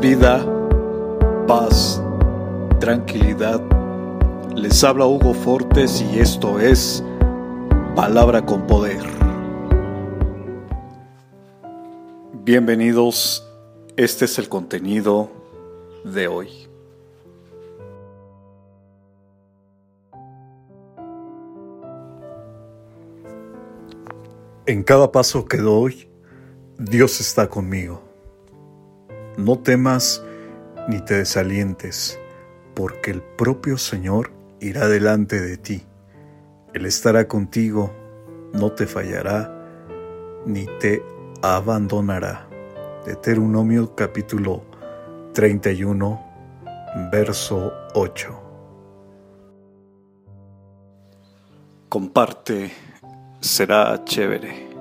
vida, paz, tranquilidad. Les habla Hugo Fortes y esto es Palabra con Poder. Bienvenidos, este es el contenido de hoy. En cada paso que doy, Dios está conmigo. No temas ni te desalientes, porque el propio Señor irá delante de ti. Él estará contigo, no te fallará, ni te abandonará. Deuteronomio capítulo 31, verso 8. Comparte, será chévere.